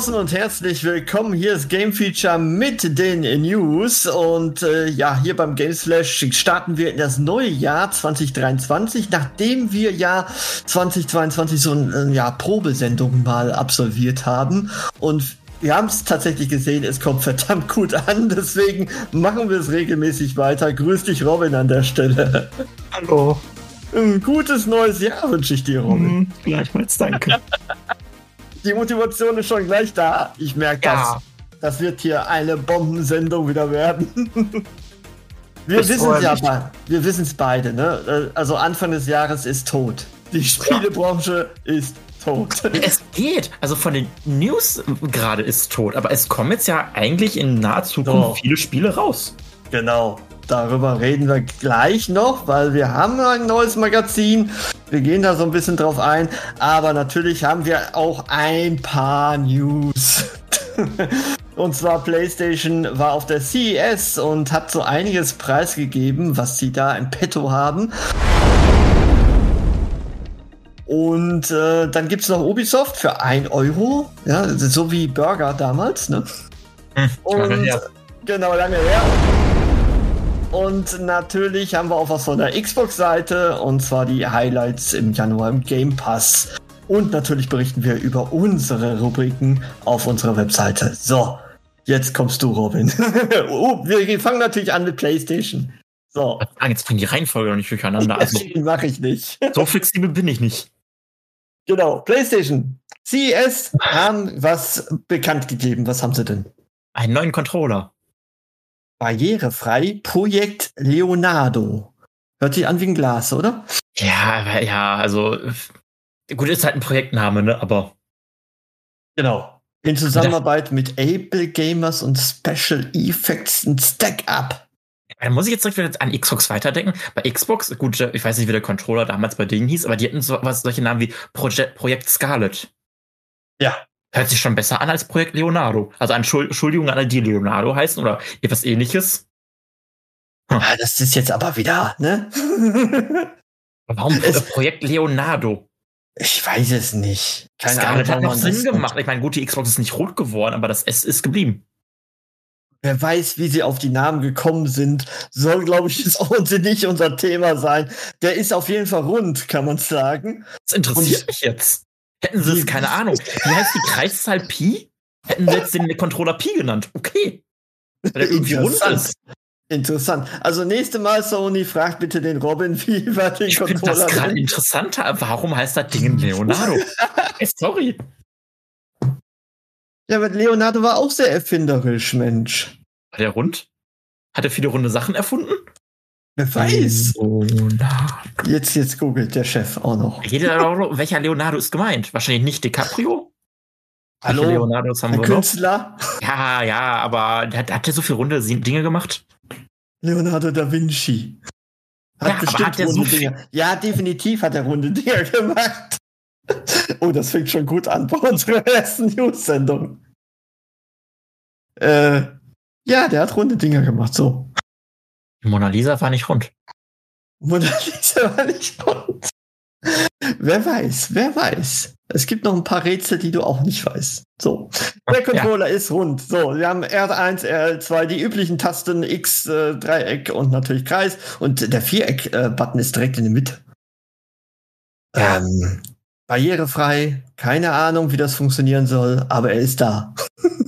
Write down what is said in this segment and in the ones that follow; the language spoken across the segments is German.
Draußen und herzlich willkommen. Hier ist Game Feature mit den News und äh, ja, hier beim Gamesflash starten wir in das neue Jahr 2023, nachdem wir ja 2022 so eine ja, Probesendung mal absolviert haben und wir haben es tatsächlich gesehen, es kommt verdammt gut an, deswegen machen wir es regelmäßig weiter. Grüß dich, Robin, an der Stelle. Hallo. Ein gutes neues Jahr wünsche ich dir, Robin. Mhm, gleichfalls danke. Die Motivation ist schon gleich da. Ich merke Ja. das. Das wird hier eine Bombensendung wieder werden. Wir wissen es ja, be- wir wissen es beide, ne? Also Anfang des Jahres ist tot. Die Spielebranche ist tot. Es geht. Also von den News gerade ist tot, aber es kommen jetzt ja eigentlich in naher Zukunft So. viele Spiele raus. Genau. Darüber reden wir gleich noch, weil wir haben ein neues Magazin. Wir gehen da so ein bisschen drauf ein. Aber natürlich haben wir auch ein paar News. und zwar PlayStation war auf der CES und hat so einiges preisgegeben, was sie da im Petto haben. Und äh, dann gibt's noch Ubisoft für 1 Euro. Ja, so wie Burger damals, ne? Hm, Und her. genau, lange her. Und natürlich haben wir auch was von der Xbox-Seite und zwar die Highlights im Januar im Game Pass. Und natürlich berichten wir über unsere Rubriken auf unserer Webseite. So, jetzt kommst du, Robin. oh, wir fangen natürlich an mit PlayStation. So, Jetzt bringen die Reihenfolge noch nicht durcheinander. Also mache ich nicht. so flexibel bin ich nicht. Genau, PlayStation. CES haben was bekannt gegeben. Was haben sie denn? Einen neuen Controller. Barrierefrei Projekt Leonardo. Hört sich an wie ein Glas, oder? Ja, ja, also gut, ist halt ein Projektname, ne? Aber Genau. In Zusammenarbeit mit Able Gamers und Special Effects und Stack Up. da muss ich jetzt direkt wieder an Xbox weiterdenken. Bei Xbox, gut, ich weiß nicht, wie der Controller damals bei denen hieß, aber die hatten so was, solche Namen wie Project, Projekt Scarlet. Ja. Hört sich schon besser an als Projekt Leonardo. Also Entschuld- Entschuldigung an alle, die Leonardo heißen oder etwas ähnliches. Ah, das ist jetzt aber wieder, ne? Warum Es- äh, Projekt Leonardo? ich weiß es nicht. Keine Scarlet hat warum noch Sinn das- gemacht. Ich meine, gut, die Xbox ist nicht rot geworden, aber das S ist geblieben. Wer weiß, wie sie auf die Namen gekommen sind, soll, glaube ich, jetzt auch nicht unser Thema sein. Der ist auf jeden Fall rund, kann man sagen. Das interessiert Und- mich jetzt. Hätten sie es, keine Ahnung. Wie heißt die Kreiszahl Pi? Hätten sie jetzt den Controller Pi genannt. Okay. Weil der irgendwie rund Interessant. ist. Interessant. Also nächste Mal, Sony, fragt bitte den Robin, wie war den Ich finde das Controller gerade interessanter. Warum heißt das Ding Leonardo? Ey, sorry. Ja, aber Leonardo war auch sehr erfinderisch, Mensch. War der rund? Hat er viele runde Sachen erfunden? Wer weiß. Leonardo. Jetzt, jetzt googelt der Chef auch noch. Jeder, welcher Leonardo ist gemeint? Wahrscheinlich nicht DiCaprio? Hallo? Welche Leonardos haben Ein wir noch? Künstler? Ja, ja, aber hat, hat der so viele runde Dinge gemacht? Leonardo da Vinci. Hat Ja, bestimmt hat so runde viel- Dinger. Ja, definitiv hat er runde Dinger gemacht. Oh, das fängt schon gut an bei unserer ersten News-Sendung. Äh, ja, der hat runde Dinger gemacht, so. Mona Lisa war nicht rund. Mona Lisa war nicht rund. Wer weiß, wer weiß. Es gibt noch ein paar Rätsel, die du auch nicht weißt. So. Der Controller ist rund. So, wir haben R1, R2, die üblichen Tasten X, äh, Dreieck und natürlich Kreis. Und der Viereck-Button ist direkt in der Mitte. Ja. Ähm, barrierefrei, keine Ahnung, wie das funktionieren soll, aber er ist da.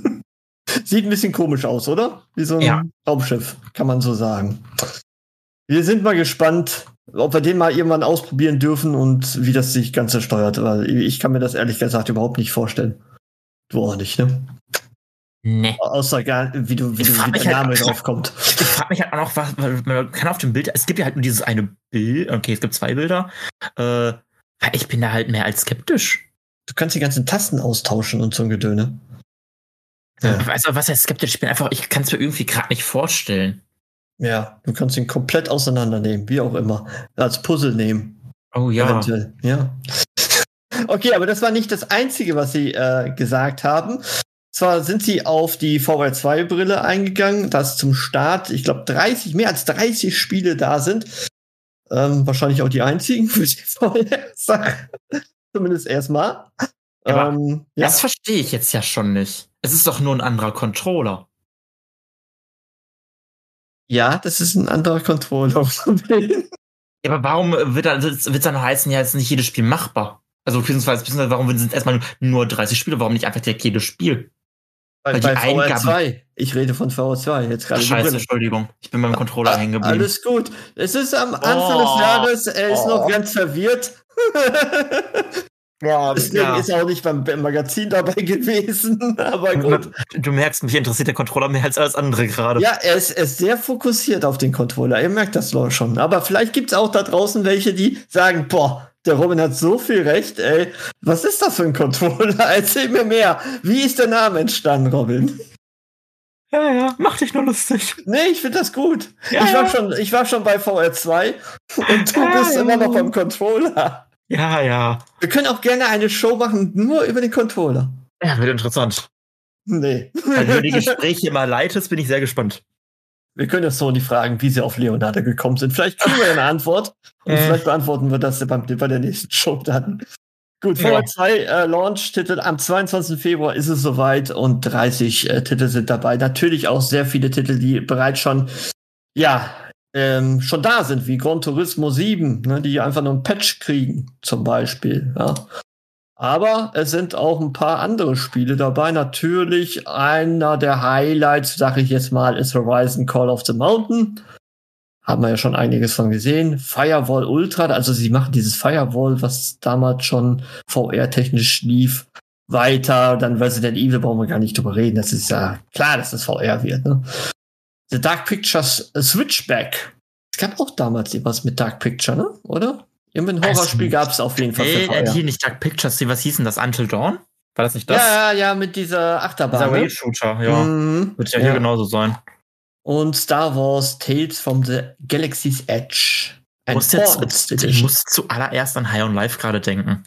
Sieht ein bisschen komisch aus, oder? Wie so ein Ja. Raumschiff, kann man so sagen. Wir sind mal gespannt, ob wir den mal irgendwann ausprobieren dürfen und wie das sich Ganze steuert, weil ich kann mir das ehrlich gesagt überhaupt nicht vorstellen. Du auch nicht, ne? Nee. Außer gar, wie du, wie, du, wie der halt- Name drauf kommt. Ich frage mich halt auch noch, was, man kann auf dem Bild, es gibt ja halt nur dieses eine Bild, okay, es gibt zwei Bilder. Äh, ich bin da halt mehr als skeptisch. Du kannst die ganzen Tasten austauschen und so ein Gedöne. Ja. Also, was heißt skeptisch? Ich bin einfach, ich kann es mir irgendwie gerade nicht vorstellen. Ja, du kannst ihn komplett auseinandernehmen, wie auch immer. Als Puzzle nehmen. Oh ja. Eventuell, ja. Okay, aber das war nicht das Einzige, was sie äh, gesagt haben. Zwar sind sie auf die VR2-Brille eingegangen, dass zum Start, ich glaube, 30, mehr als 30 Spiele da sind. Ähm, wahrscheinlich auch die einzigen für die VR-Sache. Zumindest erstmal. Ähm, ja. Das verstehe ich jetzt ja schon nicht. Es ist doch nur ein anderer Controller. ja, das ist ein anderer Controller. Ja, aber warum wird dann, wird dann heißen, ja, ist nicht jedes Spiel machbar? Also, beziehungsweise, beziehungsweise warum sind es erstmal nur 30 Spiele? Warum nicht einfach direkt jedes Spiel? bei, Weil die bei Eingaben- VR2. Ich rede von VR2 jetzt Ach, gerade. scheiße. Entschuldigung. Ich bin beim Controller Ah, hängen geblieben. Alles gut. Es ist am Anfang Oh. des Jahres, er ist Oh. noch ganz verwirrt. Ja, Deswegen ja. ist er auch nicht beim beim Magazin dabei gewesen. Aber gut. Du merkst, mich interessiert der Controller mehr als alles andere gerade. Ja, er ist, er ist sehr fokussiert auf den Controller. Ihr merkt das doch schon. Aber vielleicht gibt es auch da draußen welche, die sagen, boah, der Robin hat so viel recht, ey. Was ist das für ein Controller? Erzähl mir mehr. Wie ist der Name entstanden, Robin? ja, ja, mach dich nur lustig. Nee, ich finde das gut. Ja, ich, war ja. schon, ich war schon bei VR2 und du Ja, bist immer noch beim Controller. Ja, ja. Wir können auch gerne eine Show machen, nur über den Controller. Ja, wird interessant. Nee. Wenn du die Gespräche mal leitest, bin ich sehr gespannt. Wir können das Sony fragen, wie sie auf Leonardo gekommen sind. Vielleicht kriegen wir eine Antwort. Und Äh. vielleicht beantworten wir das beim, bei der nächsten Show dann. Gut, Ja. VR2 äh, Launch-Titel am 22. Februar ist es soweit und 30 äh, Titel sind dabei. Natürlich auch sehr viele Titel, die bereits schon, ja, ähm, schon da sind, wie Gran Turismo 7, ne, die einfach nur ein Patch kriegen, zum Beispiel. Ja. Aber es sind auch ein paar andere Spiele dabei. Natürlich einer der Highlights, sage ich jetzt mal, ist Horizon Call of the Mountain. Haben wir ja schon einiges von gesehen. Firewall Ultra, also sie machen dieses Firewall, was damals schon VR-technisch lief, weiter. Dann Resident Evil brauchen wir gar nicht drüber reden. Das ist ja klar, dass das VR wird. Ne? The Dark Pictures Switchback. Es gab auch damals was mit Dark Picture, ne? oder? Irgendein Horrorspiel gab es auf jeden Fall Äh, für äh, hier nicht Dark Pictures, was hieß denn das? Until Dawn? War das nicht das? Ja, ja, ja, mit dieser Achterbahn. Dieser ne? Rail-Shooter, ja. Mhm. Wird ja hier Ja. genauso sein. Und Star Wars Tales from the Galaxy's Edge. Ich Ein muss jetzt, Forced ich Edition. muss zuallererst an High on Life gerade denken.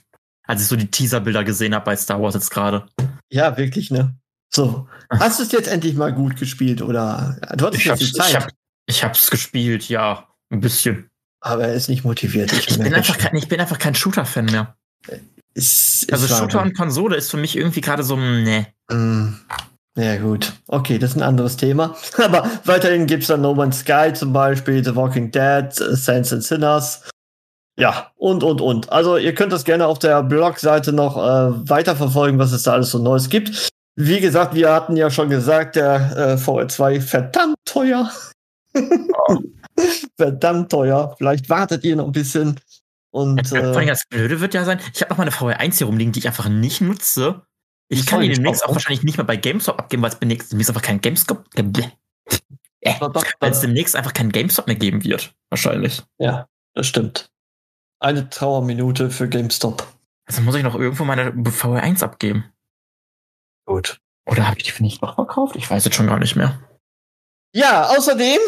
Als ich so die Teaserbilder gesehen habe bei Star Wars jetzt gerade. Ja, wirklich, ne? So. Hast du es jetzt endlich mal gut gespielt oder du hattest Ich jetzt die Zeit, ich, hab, ich hab's gespielt, ja. Ein bisschen. aber er ist nicht motiviert. Ich bin merke einfach kein, ich bin einfach kein Shooter-Fan mehr. Ist, ist Also Shooter Wahnsinn. und Konsole ist für mich irgendwie gerade so, ne. Mm, Ja, gut. Okay, das ist ein anderes Thema. Aber weiterhin gibt's dann No Man's Sky zum Beispiel, The Walking Dead, äh, Saints and Sinners. Ja, und, und, und. Also, ihr könnt das gerne auf der Blogseite noch äh, weiterverfolgen, was es da alles so Neues gibt. Wie gesagt, wir hatten ja schon gesagt, der äh, VR2 verdammt teuer. verdammt teuer. Vielleicht wartet ihr noch ein bisschen. Und Vor allem äh, das Blöde wird ja sein, ich habe noch mal eine VR1 hier rumliegen, die ich einfach nicht nutze. Ich kann die demnächst auch, auch wahrscheinlich nicht mehr bei GameStop abgeben, weil es demnächst, demnächst einfach kein GameStop, äh, weil es demnächst einfach kein GameStop mehr geben wird. Wahrscheinlich. ja, das stimmt. Eine Trauerminute für GameStop. Also muss ich noch irgendwo meine VR1 abgeben. Gut. Oder habe ich die nicht noch verkauft? Ich weiß jetzt schon gar nicht mehr. Ja, außerdem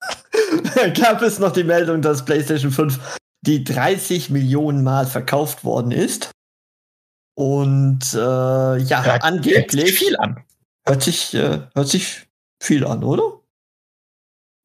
gab es noch die Meldung, dass PlayStation 5 die 30 Millionen Mal verkauft worden ist. Und äh, ja, Hört- Hört sich angeblich viel an. hört sich, äh, hört sich viel an, oder?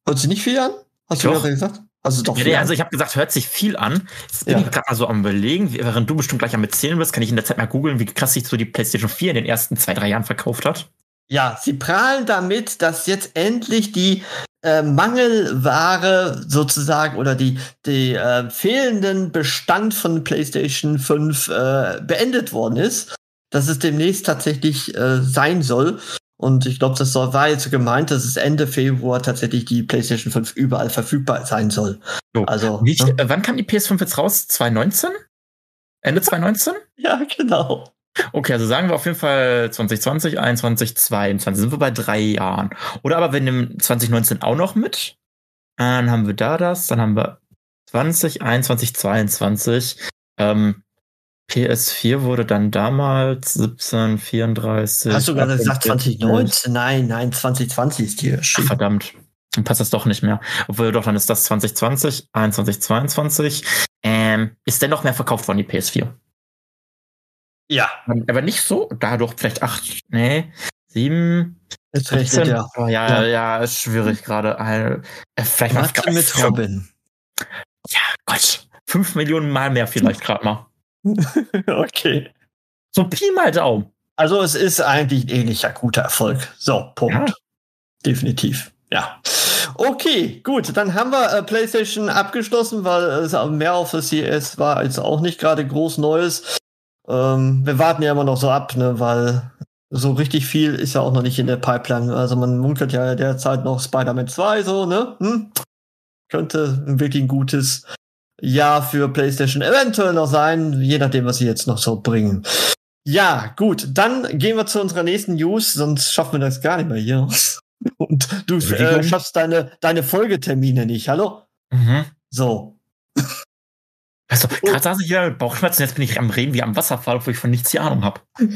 Hört sich nicht viel an? Hast du Doch. gerade gesagt? Also doch Ja, also ich habe gesagt, hört sich viel an. Jetzt bin Ja. ich gerade mal so am überlegen, während du bestimmt gleich am Erzählen wirst, kann ich in der Zeit mal googeln, wie krass sich so die PlayStation 4 in den ersten zwei, drei Jahren verkauft hat. Ja, sie prahlen damit, dass jetzt endlich die äh, Mangelware sozusagen oder die, die äh, fehlenden Bestand von PlayStation 5 äh, beendet worden ist. Dass es demnächst tatsächlich äh, sein soll. Und ich glaube, das soll, war jetzt so gemeint, dass es Ende Februar tatsächlich die PlayStation 5 überall verfügbar sein soll. So. Also, Wie, ne? äh, wann kam die PS5 jetzt raus? 2019? Ende 2019? ja, genau. Okay, also sagen wir auf jeden Fall 2020, 21, 22. Sind wir bei drei Jahren. Oder aber wir nehmen 2019 auch noch mit. Dann haben wir da das. Dann haben wir 20, 21, 22. Ähm, PS4 wurde dann damals 17, 34. Hast du gerade gesagt 58. 2019? Nein, nein, 2020 ist hier. Ach, verdammt. Dann passt das doch nicht mehr. Obwohl doch, dann ist das 2020, 21, 22. Ähm, ist dennoch mehr verkauft worden, die PS4. Ja, Aber nicht so, da doch vielleicht acht, nee, sieben, jetzt rechnet 17. er. Oh, ja, ja, ist schwierig gerade. Äh, Vielleicht mal mit Robin. Ja, Gott. Fünf Millionen Mal mehr vielleicht gerade mal. okay. So Pi mal Daumen. Also es ist eigentlich ein ähnlicher guter Erfolg. So, Punkt. Ja. Definitiv. Ja. Okay, gut. Dann haben wir äh, PlayStation abgeschlossen, weil es auch mehr auf das CES war jetzt auch nicht gerade groß Neues. Ähm, wir warten ja immer noch so ab, ne, weil so richtig viel ist ja auch noch nicht in der Pipeline. Also man munkelt ja derzeit noch Spider-Man 2 so, ne? Hm? Könnte wirklich ein gutes Jahr für PlayStation eventuell noch sein, je nachdem, was sie jetzt noch so bringen. Ja, gut, dann gehen wir zu unserer nächsten News, sonst schaffen wir das gar nicht mehr hier. Und du äh, schaffst deine, deine Folgetermine nicht, hallo? Mhm. So. Also, gerade saß ich hier mit Bauchschmerzen, jetzt bin ich am Reden wie am Wasserfall, obwohl ich von nichts die Ahnung habe.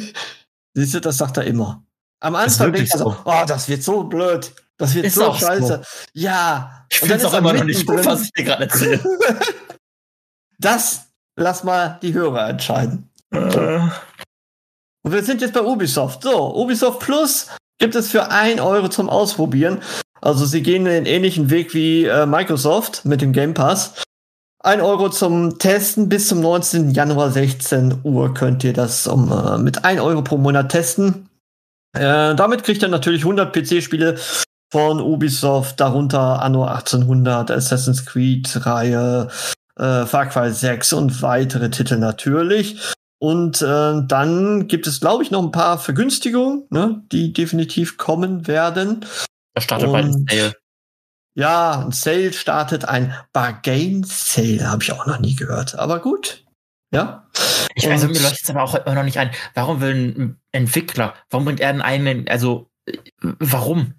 Siehst du, das sagt er immer. Am Anfang wirklich er so, oh, das wird so blöd. Das wird Ist so auch so. scheiße. Ja. Ich finde es auch er immer noch nicht gut, was ich dir gerade erzähle. Das lass mal die Hörer entscheiden. äh, Und wir sind jetzt bei Ubisoft. So, Ubisoft Plus gibt es für 1 Euro zum Ausprobieren. Also sie gehen den ähnlichen Weg wie äh, Microsoft mit dem Game Pass. 1 Euro zum Testen bis zum 19. Januar 16 Uhr könnt ihr das um, äh, mit 1 Euro pro Monat testen. Äh, damit kriegt ihr natürlich 100 PC-Spiele von Ubisoft, darunter Anno 1800, Assassin's Creed-Reihe, äh, Far Cry 6 und weitere Titel natürlich. Und äh, dann gibt es, glaube ich, noch ein paar Vergünstigungen, ne, die definitiv kommen werden. da startet bald ein Und- Sale. Ja, ein Sale startet, ein Bargain Sale, habe ich auch noch nie gehört. Aber gut. Ja. Ich weiß, Und- mir leuchtet es aber auch immer noch nicht ein. Warum will ein Entwickler, warum bringt er einen eigenen, also, äh, warum?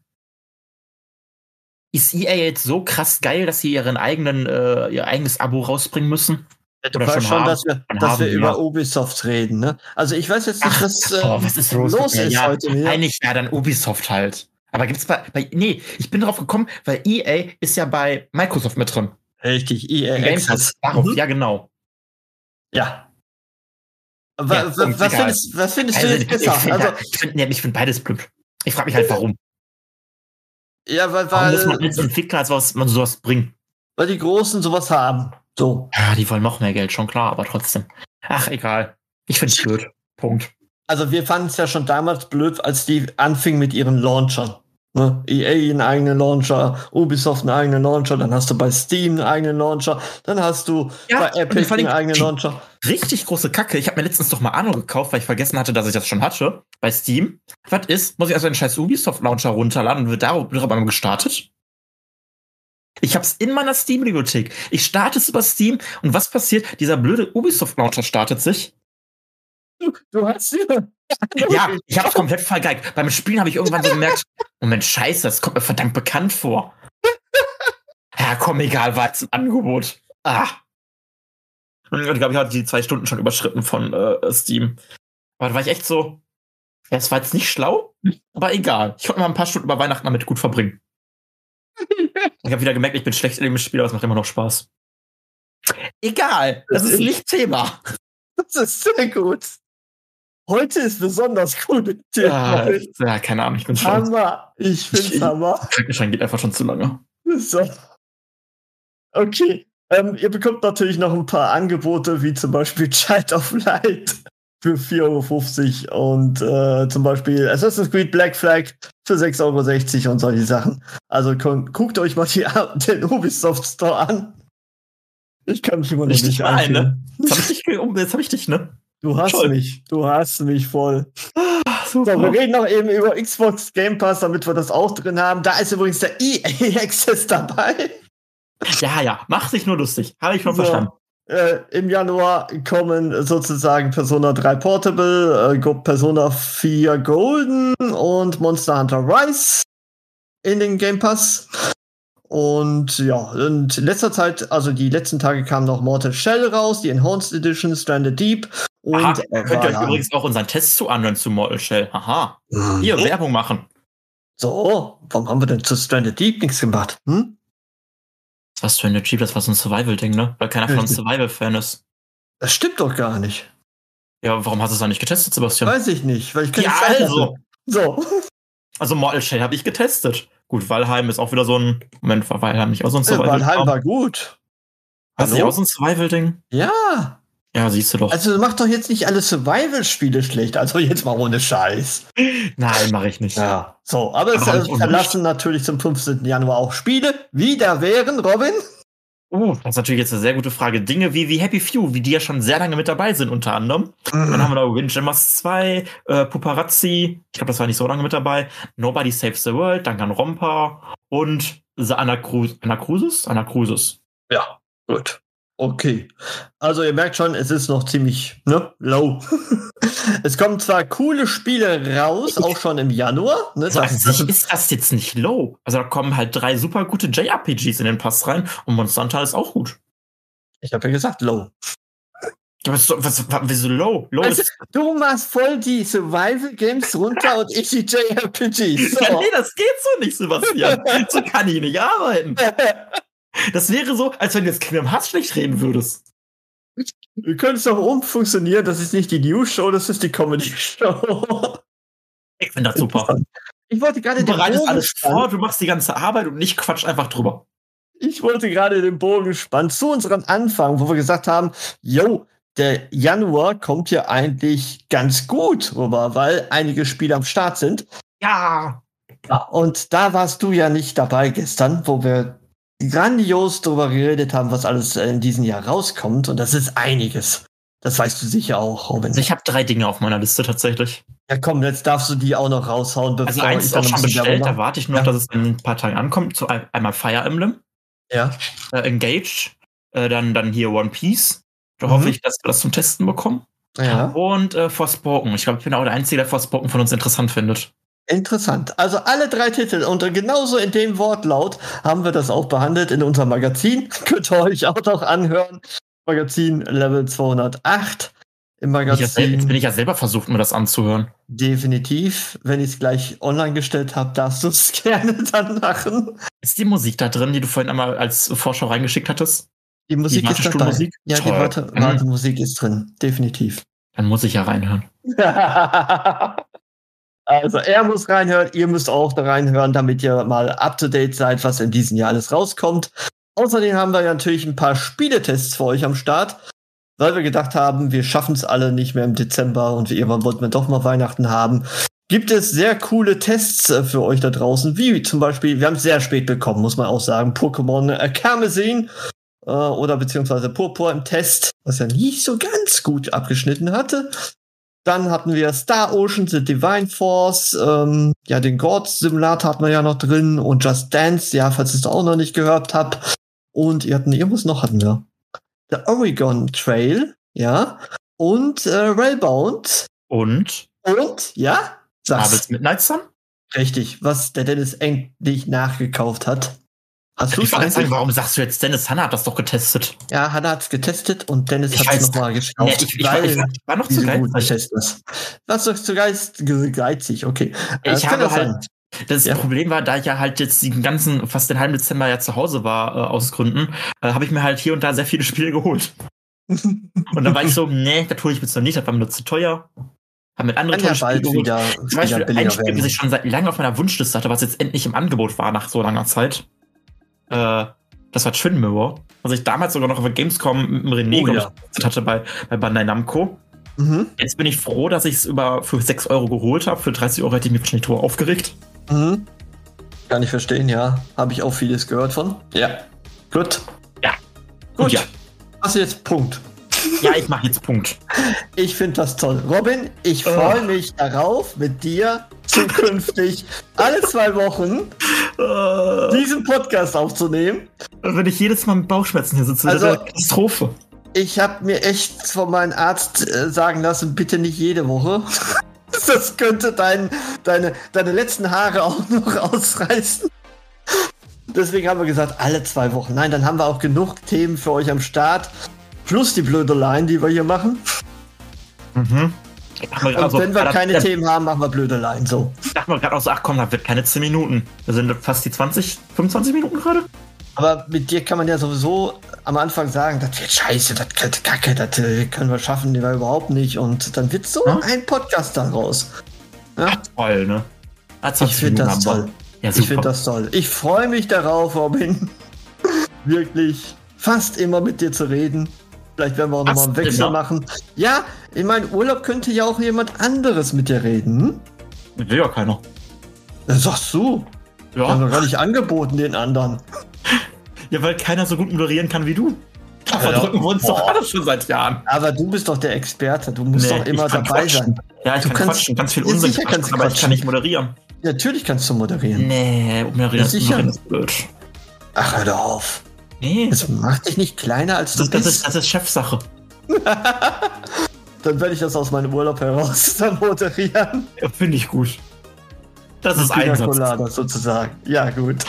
Ist EA jetzt so krass geil, dass sie ihren eigenen, äh, ihr eigenes Abo rausbringen müssen? Du Oder weißt schon haben- dass wir, dass haben, wir ja. über Ubisoft reden, ne? Also ich weiß jetzt nicht, Ach, was, äh, oh, was ist los, los ist ja, heute hier. Eigentlich, ja, dann Ubisoft halt. Aber gibt's bei, bei, nee, ich bin drauf gekommen, weil EA ist ja bei Microsoft mit drin. Richtig, EA Access. Darauf, Mhm. Ja, genau. Ja. Ja, was, findest, was findest du Also, jetzt ich besser? finde Also, ich find, nee, ich find beides blöd. Ich frage mich halt, warum. Ja, weil, Warum muss man weil, als Entwickler sowas, man sowas bringen? weil die Großen sowas haben. So. Ja, die wollen noch mehr Geld, schon klar, aber trotzdem. Ach, egal. Ich find's blöd. Punkt. Also wir fanden es ja schon damals blöd, als die anfingen mit ihren Launchern. Ne? EA einen eigenen Launcher, Ubisoft einen eigenen Launcher, dann hast du bei Steam einen eigenen Launcher, dann hast du Ja, bei Epic einen eigenen Launcher. Richtig große Kacke. Ich habe mir letztens doch mal Anno gekauft, weil ich vergessen hatte, dass ich das schon hatte. Bei Steam. Was ist? Muss ich also einen scheiß Ubisoft-Launcher runterladen und wird darüber gestartet? Ich hab's in meiner Steam-Bibliothek. Ich starte es über Steam und was passiert? Dieser blöde Ubisoft-Launcher startet sich. Du, du hast sie. Ja, ich hab's komplett vergeigt. Beim Spielen habe ich irgendwann so gemerkt, Moment, scheiße, das kommt mir verdammt bekannt vor. Ja, komm, egal, war jetzt ein Angebot. Ah. Und ich glaube, ich hatte die zwei Stunden schon überschritten von äh, Steam. Aber da war ich echt so, ja, es war jetzt nicht schlau, aber egal. Ich konnte mal ein paar Stunden über Weihnachten damit gut verbringen. Ich habe wieder gemerkt, ich bin schlecht in dem Spiel, aber es macht immer noch Spaß. Egal, das ist nicht Thema. Das ist sehr gut. Heute ist besonders gut mit dir. Ja, ja, keine Ahnung, ich bin schon. Hammer. Ich find's Ich- Hammer. Krankenschein geht einfach schon zu lange. So. Okay. Ähm, ihr bekommt natürlich noch ein paar Angebote, wie zum Beispiel Child of Light für 4,50 Euro und äh, zum Beispiel Assassin's Creed Black Flag für 6,60 Euro und solche Sachen. Also guckt euch mal die, den Ubisoft Store an. Ich kann mich immer noch nicht einfühlen. ne? Jetzt hab ich hab ich dich, ne? Du hast Toll. mich. Du hast mich voll. So, wir reden noch eben über Xbox Game Pass, damit wir das auch drin haben. Da ist übrigens der EA Access dabei. Ja, ja, mach sich nur lustig. Habe ich schon So. verstanden. Äh, Im Januar kommen sozusagen Persona 3 Portable, äh, Persona 4 Golden und Monster Hunter Rise in den Game Pass. Und ja, und in letzter Zeit, also die letzten Tage kam noch Mortal Shell raus, die Enhanced Edition, Stranded Deep. Und Aha, könnt ihr euch übrigens auch unseren Test zu anhören zu Mortal Shell. Aha. Hier, Werbung machen. So, warum haben wir denn zu Stranded Deep nichts gemacht? Hm? Das war Stranded Deep, das war so ein Survival-Ding, ne? Weil keiner von uns Survival-Fan ist. Das stimmt doch gar nicht. Ja, warum hast du es dann nicht getestet, Sebastian? Weiß ich nicht, weil ich keine ja, Zeit also. So. Also Mortal Shell habe ich getestet. Gut, Valheim ist auch wieder so ein. Moment, war Valheim nicht auch so ein Äh, Survival? Valheim war gut. Hast du nicht auch so ein Survival-Ding? Ja. Ja, siehst du doch. Also mach doch jetzt nicht alle Survival-Spiele schlecht. Also jetzt mal ohne Scheiß. Nein, mache ich nicht. Ja. So, aber es Aber äh, verlassen natürlich zum 15. Januar auch Spiele. Wie da wären, Robin? Oh, das ist natürlich jetzt eine sehr gute Frage. Dinge wie, wie Happy Few, wie die ja schon sehr lange mit dabei sind, unter anderem. Dann haben wir da Windjammers 2, äh, Puparazzi, ich glaube, das war nicht so lange mit dabei. Nobody Saves the World, Danganronpa und The Anacru Anacrusis? Anacrusis. Ja, gut. Okay. Also ihr merkt schon, es ist noch ziemlich ne, low. es kommen zwar coole Spiele raus, auch schon im Januar. Ne, Also das, sich ist das jetzt nicht low. Also da kommen halt drei super gute JRPGs in den Pass rein und Monster Hunter ist auch gut. ich habe ja gesagt low. Was, was, was, wieso low? Low Also, ist. du machst voll die Survival-Games runter und ich die JRPGs. So. Ja, nee, das geht so nicht, Sebastian. so kann ich nicht arbeiten. Das wäre so, als wenn du jetzt Kingdom Hearts schlecht reden würdest. Wir können es doch umfunktionieren. Das ist nicht die News-Show, das ist die Comedy-Show. Ich finde das super. Ich wollte gerade Du den Bogen alles spannen. vor, du machst die ganze Arbeit und nicht quatsch einfach drüber. Ich wollte gerade den Bogen spannen zu unserem Anfang, wo wir gesagt haben, yo, der Januar kommt ja eigentlich ganz gut rüber, weil einige Spiele am Start sind. Ja. Ja, und da warst du ja nicht dabei gestern, wo wir grandios darüber geredet haben, was alles in diesem Jahr rauskommt. Und das ist einiges. Das weißt du sicher auch, Robin. Also ich habe drei Dinge auf meiner Liste tatsächlich. Ja, komm, jetzt darfst du die auch noch raushauen, bevor Also eins ist auch schon bestellt, da warte ich nur, Ja. dass es in ein paar Tagen ankommt. Zu ein- einmal Fire Emblem, Ja. äh, Engaged, äh, dann, dann hier One Piece. Da Mhm. hoffe ich, dass wir das zum Testen bekommen. Ja. Und äh, Forspoken. Ich glaube, ich bin auch der Einzige, der Forspoken von uns interessant findet. Interessant. Also alle drei Titel und genauso in dem Wortlaut haben wir das auch behandelt in unserem Magazin. Könnt ihr euch auch noch anhören. Magazin Level 208. Im sel- Jetzt bin Magazin ich ja selber versucht, mir das anzuhören. definitiv. Wenn ich es gleich online gestellt habe, darfst du es gerne dann machen. Ist die Musik da drin, die du vorhin einmal als Vorschau reingeschickt hattest? Die Musik ist dabei. Wartestuhlmusik? Ja, die Toll. Warte Mhm. Wartemusik ist drin. Definitiv. Dann muss ich ja reinhören. also er muss reinhören, ihr müsst auch da reinhören, damit ihr mal up to date seid, was in diesem Jahr alles rauskommt. Außerdem haben wir natürlich ein paar Spieletests für euch am Start, weil wir gedacht haben, wir schaffen es alle nicht mehr im Dezember und irgendwann wollten wir doch mal Weihnachten haben. Gibt es sehr coole Tests äh, für euch da draußen, wie zum Beispiel, wir haben es sehr spät bekommen, muss man auch sagen, Pokémon äh, Karmesin äh, oder beziehungsweise Purpur im Test, was ja nicht so ganz gut abgeschnitten hatte. Dann hatten wir Star Ocean, The Divine Force, ähm, ja, den Gods Simulator hatten wir ja noch drin und Just Dance, ja, falls ihr es auch noch nicht gehört habt. Und ihr hatten irgendwas noch hatten wir. The Oregon Trail, ja, und äh, Railbound Und und, ja, Marvel's Midnight Sun? richtig, was der Dennis endlich nachgekauft hat. Hast du Ich es wollte gerade sagen, eigentlich? warum sagst du jetzt, Dennis Hanna hat das doch getestet? Ja, Hannah hat's getestet und Dennis hat es weiß- nochmal Nee, gekauft. ich, ich, war, ich, war, ich war noch zu geizig. Was doch zu geist, geizig, okay. Äh, Ich kann habe das halt, sein. das Ja. Problem war, da ich ja halt jetzt den ganzen, fast den halben Dezember ja zu Hause war, äh, aus Gründen, äh, habe ich mir halt hier und da sehr viele Spiele geholt. Und dann war ich so, nee, das hole ich mir jetzt noch nicht, das war mir nur zu teuer. Hab mit anderen ja tollen Spielen geholt. wieder, Zum wieder Beispiel ein Spiel, das ich schon seit langem auf meiner Wunschliste hatte, was jetzt endlich im Angebot war nach so langer Zeit. Äh, das war Twin Mirror, was ich damals sogar noch auf der Gamescom mit dem René Oh, ja. ich, hatte bei, bei Bandai Namco. Mhm. Jetzt bin ich froh, dass ich es über für 6 Euro geholt habe. Für 30 Euro hätte ich mich wahrscheinlich drüber aufgeregt. Mhm. Kann ich verstehen, ja. Habe ich auch vieles gehört von. Ja. Gut. Ja. Gut. Und ja. Hast du jetzt Punkt. Ja, ich mache jetzt Punkt. Ich finde das toll. Robin, ich Oh. freue mich darauf, mit dir zukünftig alle zwei Wochen diesen Podcast aufzunehmen. wenn ich jedes Mal mit Bauchschmerzen hier sitze, Also- das ist eine Katastrophe. ich habe mir echt von meinem Arzt äh, sagen lassen, bitte nicht jede Woche. Das könnte dein, deine, deine letzten Haare auch noch ausreißen. Deswegen haben wir gesagt, alle zwei Wochen. Nein, dann haben wir auch genug Themen für euch am Start. Plus die Blödeleien, die wir hier machen. Mhm. Und also, wenn wir keine Themen haben, machen wir Blödeleien. So. Ich dachte mir gerade auch so, ach komm, da wird keine 10 Minuten. Da sind fast die 20, 25 Minuten gerade. Aber mit dir kann man ja sowieso am Anfang sagen, das wird scheiße, das könnte kacke, das äh, können wir schaffen, die wir überhaupt nicht. Und dann wird so Ja. ein Podcast daraus. Ja? Ach, toll, ne? Ich 20 finde das toll. Ja, Ich finde das toll. Ich freue mich darauf, Robin. Wirklich fast immer mit dir zu reden. Vielleicht werden wir auch nochmal einen Wechsel immer. machen. Ja, in meinem Urlaub könnte ja auch jemand anderes mit dir reden. Hm? Will ja keiner. Das sagst du. Wir haben Ja. doch gar nicht angeboten, den anderen. ja, weil keiner so gut moderieren kann wie du. Da Ja, verdrücken wir uns doch boah. alle schon seit Jahren. Aber du bist doch der Experte. Du musst Nee, doch immer dabei quatschen. sein. Ja, ich Du kann kannst- quatschen, ganz viel Ja, Unsinn sicher quatschen, kannst aber ich kann quatschen. nicht moderieren. Natürlich kannst du moderieren. Nee, Ja, moderieren ist blöd. Ach, hör doch auf. Nee, Es macht dich nicht kleiner, als du das, bist. ist, das ist Chefsache. Dann werde ich das aus meinem Urlaub heraus dann moderieren. Ja, Finde ich gut. Das ist Einsatz. Sozusagen. Ja, gut.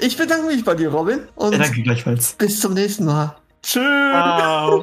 Ich bedanke mich bei dir, Robin. Und Ja, danke gleichfalls. bis zum nächsten Mal. Tschüss. Ciao.